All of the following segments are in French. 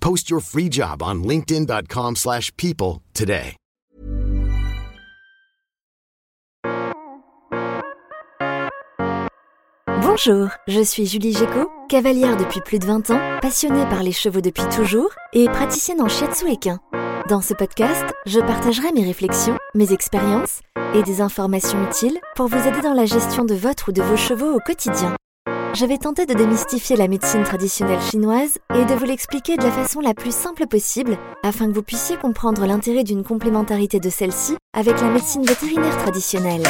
Post your free job on linkedin.com/people slash people today. Bonjour, je suis Julie Géco, cavalière depuis plus de 20 ans, passionnée par les chevaux depuis toujours et praticienne en shiatsu équin. Dans ce podcast, je partagerai mes réflexions, mes expériences et des informations utiles pour vous aider dans la gestion de votre ou de vos chevaux au quotidien. Je vais tenter de démystifier la médecine traditionnelle chinoise et de vous l'expliquer de la façon la plus simple possible afin que vous puissiez comprendre l'intérêt d'une complémentarité de celle-ci avec la médecine vétérinaire traditionnelle.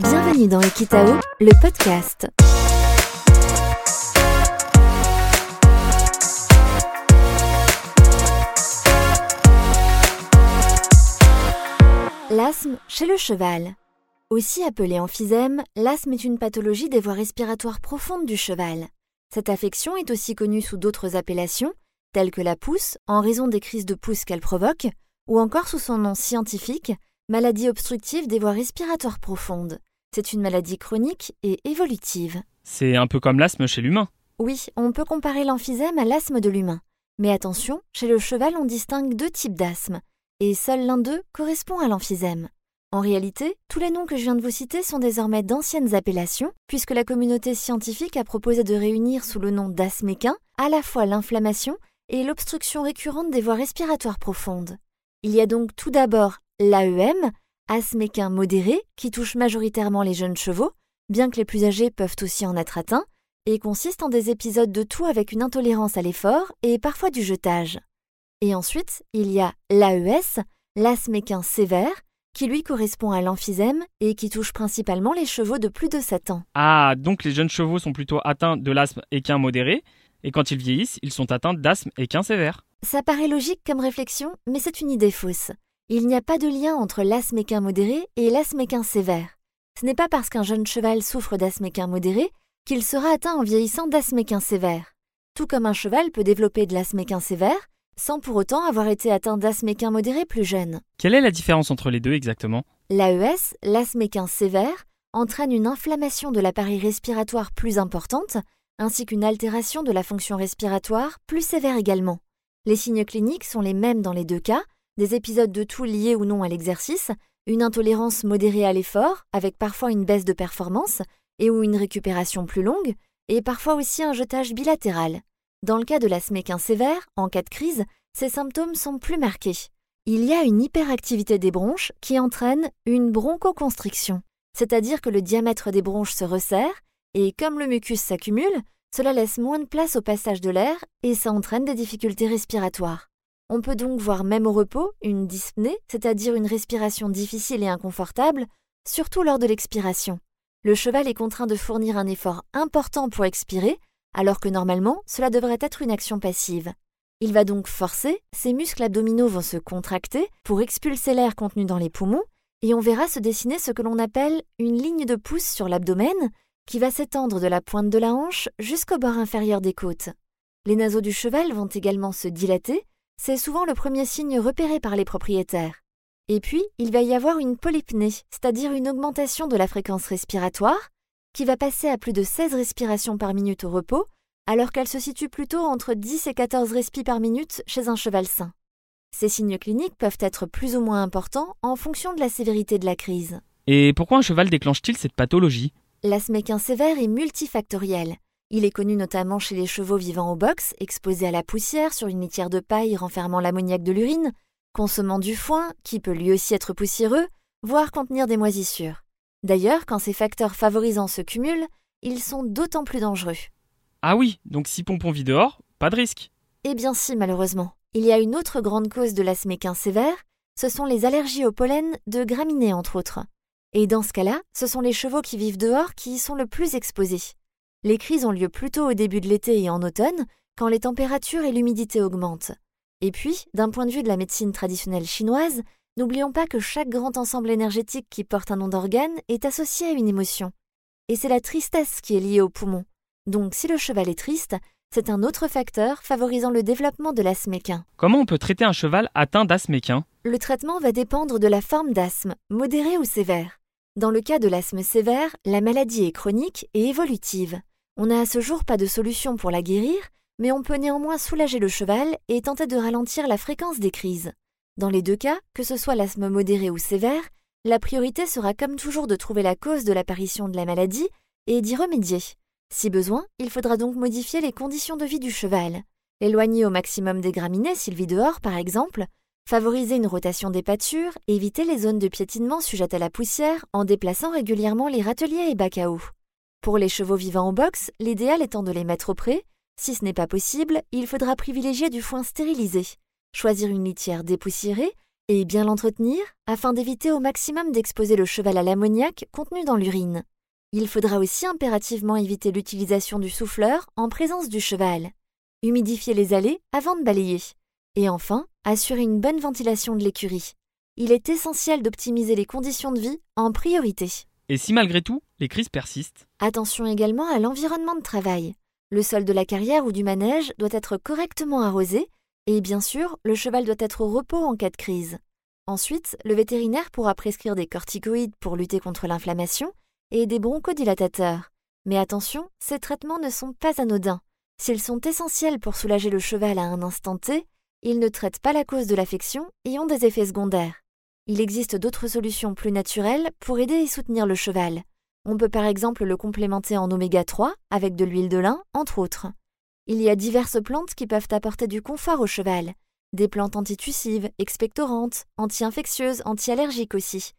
Bienvenue dans Ekitao, le podcast. L'asthme chez le cheval. Aussi appelé emphysème, l'asthme est une pathologie des voies respiratoires profondes du cheval. Cette affection est aussi connue sous d'autres appellations, telles que la pousse, en raison des crises de pousse qu'elle provoque, ou encore sous son nom scientifique, maladie obstructive des voies respiratoires profondes. C'est une maladie chronique et évolutive. C'est un peu comme l'asthme chez l'humain. Oui, on peut comparer l'emphysème à l'asthme de l'humain. Mais attention, chez le cheval, on distingue deux types d'asthme, et seul l'un d'eux correspond à l'emphysème. En réalité, tous les noms que je viens de vous citer sont désormais d'anciennes appellations, puisque la communauté scientifique a proposé de réunir sous le nom d'asthme équin à la fois l'inflammation et l'obstruction récurrente des voies respiratoires profondes. Il y a donc tout d'abord l'AEM, asthme équin modéré, qui touche majoritairement les jeunes chevaux, bien que les plus âgés peuvent aussi en être atteints, et consiste en des épisodes de toux avec une intolérance à l'effort et parfois du jetage. Et ensuite, il y a l'AES, l'asthme équin sévère, qui lui correspond à l'emphysème et qui touche principalement les chevaux de plus de 7 ans. Ah, donc les jeunes chevaux sont plutôt atteints de l'asthme équin modéré, et quand ils vieillissent, ils sont atteints d'asthme équin sévère. Ça paraît logique comme réflexion, mais c'est une idée fausse. Il n'y a pas de lien entre l'asthme équin modéré et l'asthme équin sévère. Ce n'est pas parce qu'un jeune cheval souffre d'asthme équin modéré qu'il sera atteint en vieillissant d'asthme équin sévère. Tout comme un cheval peut développer de l'asthme équin sévère, sans pour autant avoir été atteint d'asthme équin modéré plus jeune. Quelle est la différence entre les deux exactement? L'AES, l'asthme équin sévère, entraîne une inflammation de l'appareil respiratoire plus importante, ainsi qu'une altération de la fonction respiratoire plus sévère également. Les signes cliniques sont les mêmes dans les deux cas, des épisodes de toux liés ou non à l'exercice, une intolérance modérée à l'effort, avec parfois une baisse de performance, et ou une récupération plus longue, et parfois aussi un jetage bilatéral. Dans le cas de l'asthme équin sévère, en cas de crise, ces symptômes sont plus marqués. Il y a une hyperactivité des bronches qui entraîne une bronchoconstriction, c'est-à-dire que le diamètre des bronches se resserre et comme le mucus s'accumule, cela laisse moins de place au passage de l'air et ça entraîne des difficultés respiratoires. On peut donc voir même au repos une dyspnée, c'est-à-dire une respiration difficile et inconfortable, surtout lors de l'expiration. Le cheval est contraint de fournir un effort important pour expirer, alors que normalement cela devrait être une action passive. Il va donc forcer, ses muscles abdominaux vont se contracter pour expulser l'air contenu dans les poumons, et on verra se dessiner ce que l'on appelle une ligne de pouce sur l'abdomen qui va s'étendre de la pointe de la hanche jusqu'au bord inférieur des côtes. Les naseaux du cheval vont également se dilater, c'est souvent le premier signe repéré par les propriétaires. Et puis, il va y avoir une polypnée, c'est-à-dire une augmentation de la fréquence respiratoire, qui va passer à plus de 16 respirations par minute au repos, alors qu'elle se situe plutôt entre 10 et 14 respis par minute chez un cheval sain. Ces signes cliniques peuvent être plus ou moins importants en fonction de la sévérité de la crise. Et pourquoi un cheval déclenche-t-il cette pathologie? L'asthme équin sévère est multifactoriel. Il est connu notamment chez les chevaux vivant au box, exposés à la poussière sur une litière de paille renfermant l'ammoniac de l'urine, consommant du foin, qui peut lui aussi être poussiéreux, voire contenir des moisissures. D'ailleurs, quand ces facteurs favorisants se cumulent, ils sont d'autant plus dangereux. Ah oui, donc si Pompon vit dehors, pas de risque. Eh bien si, malheureusement. Il y a une autre grande cause de l'asthme équin sévère, ce sont les allergies au pollen de graminées entre autres. Et dans ce cas-là, ce sont les chevaux qui vivent dehors qui y sont le plus exposés. Les crises ont lieu plutôt au début de l'été et en automne, quand les températures et l'humidité augmentent. Et puis, d'un point de vue de la médecine traditionnelle chinoise, n'oublions pas que chaque grand ensemble énergétique qui porte un nom d'organe est associé à une émotion. Et c'est la tristesse qui est liée au poumon. Donc si le cheval est triste, c'est un autre facteur favorisant le développement de l'asthme équin. Comment on peut traiter un cheval atteint d'asthme équin Le traitement va dépendre de la forme d'asthme, modéré ou sévère. Dans le cas de l'asthme sévère, la maladie est chronique et évolutive. On n'a à ce jour pas de solution pour la guérir, mais on peut néanmoins soulager le cheval et tenter de ralentir la fréquence des crises. Dans les deux cas, que ce soit l'asthme modéré ou sévère, la priorité sera comme toujours de trouver la cause de l'apparition de la maladie et d'y remédier. Si besoin, il faudra donc modifier les conditions de vie du cheval, éloigner au maximum des graminées s'il vit dehors par exemple, favoriser une rotation des pâtures, éviter les zones de piétinement sujettes à la poussière en déplaçant régulièrement les râteliers et bacs à eau. Pour les chevaux vivant en box, l'idéal étant de les mettre au pré, si ce n'est pas possible, il faudra privilégier du foin stérilisé, choisir une litière dépoussiérée et bien l'entretenir afin d'éviter au maximum d'exposer le cheval à l'ammoniac contenu dans l'urine. Il faudra aussi impérativement éviter l'utilisation du souffleur en présence du cheval, humidifier les allées avant de balayer, et enfin assurer une bonne ventilation de l'écurie. Il est essentiel d'optimiser les conditions de vie en priorité. Et si malgré tout, les crises persistent? Attention également à l'environnement de travail. Le sol de la carrière ou du manège doit être correctement arrosé et bien sûr, le cheval doit être au repos en cas de crise. Ensuite, le vétérinaire pourra prescrire des corticoïdes pour lutter contre l'inflammation et des bronchodilatateurs. Mais attention, ces traitements ne sont pas anodins. S'ils sont essentiels pour soulager le cheval à un instant T, ils ne traitent pas la cause de l'affection et ont des effets secondaires. Il existe d'autres solutions plus naturelles pour aider et soutenir le cheval. On peut par exemple le complémenter en oméga 3 avec de l'huile de lin, entre autres. Il y a diverses plantes qui peuvent apporter du confort au cheval. Des plantes antitussives, expectorantes, anti-infectieuses, anti-allergiques aussi.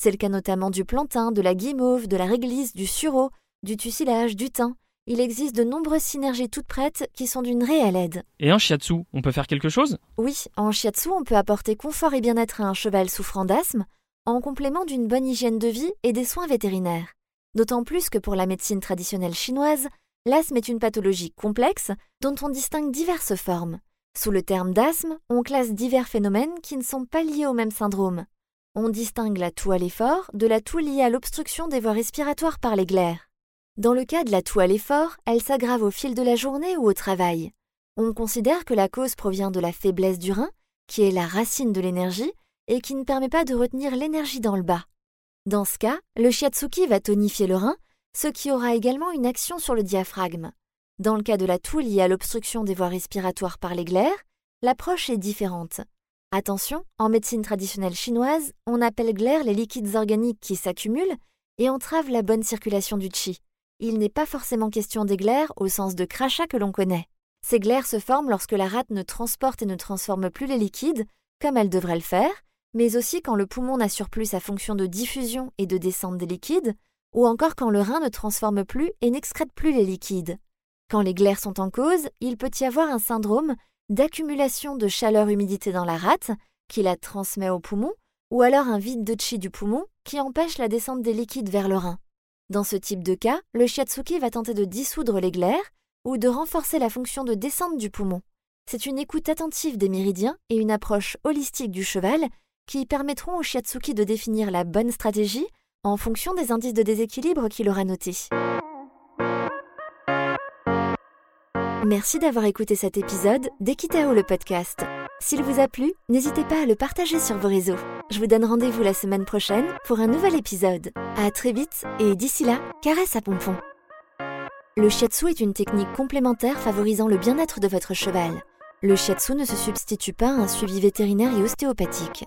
C'est le cas notamment du plantain, de la guimauve, de la réglisse, du sureau, du tussilage, du thym. Il existe de nombreuses synergies toutes prêtes qui sont d'une réelle aide. Et en shiatsu, on peut faire quelque chose? Oui, en shiatsu, on peut apporter confort et bien-être à un cheval souffrant d'asthme, en complément d'une bonne hygiène de vie et des soins vétérinaires. D'autant plus que pour la médecine traditionnelle chinoise, l'asthme est une pathologie complexe dont on distingue diverses formes. Sous le terme d'asthme, on classe divers phénomènes qui ne sont pas liés au même syndrome. On distingue la toux à l'effort de la toux liée à l'obstruction des voies respiratoires par les glaires. Dans le cas de la toux à l'effort, elle s'aggrave au fil de la journée ou au travail. On considère que la cause provient de la faiblesse du rein, qui est la racine de l'énergie et qui ne permet pas de retenir l'énergie dans le bas. Dans ce cas, le shiatsuki va tonifier le rein, ce qui aura également une action sur le diaphragme. Dans le cas de la toux liée à l'obstruction des voies respiratoires par les glaires, l'approche est différente. Attention, en médecine traditionnelle chinoise, on appelle glaire les liquides organiques qui s'accumulent et entravent la bonne circulation du qi. Il n'est pas forcément question des glaires au sens de crachat que l'on connaît. Ces glaires se forment lorsque la rate ne transporte et ne transforme plus les liquides, comme elle devrait le faire, mais aussi quand le poumon n'assure plus sa fonction de diffusion et de descente des liquides, ou encore quand le rein ne transforme plus et n'excrète plus les liquides. Quand les glaires sont en cause, il peut y avoir un syndrome d'accumulation de chaleur-humidité dans la rate, qui la transmet au poumon, ou alors un vide de chi du poumon qui empêche la descente des liquides vers le rein. Dans ce type de cas, le shiatsuki va tenter de dissoudre les glaires ou de renforcer la fonction de descente du poumon. C'est une écoute attentive des méridiens et une approche holistique du cheval qui permettront au shiatsuki de définir la bonne stratégie en fonction des indices de déséquilibre qu'il aura notés. Merci d'avoir écouté cet épisode d'Equitao le podcast. S'il vous a plu, n'hésitez pas à le partager sur vos réseaux. Je vous donne rendez-vous la semaine prochaine pour un nouvel épisode. À très vite et d'ici là, caresse à pompon. Le shiatsu est une technique complémentaire favorisant le bien-être de votre cheval. Le shiatsu ne se substitue pas à un suivi vétérinaire et ostéopathique.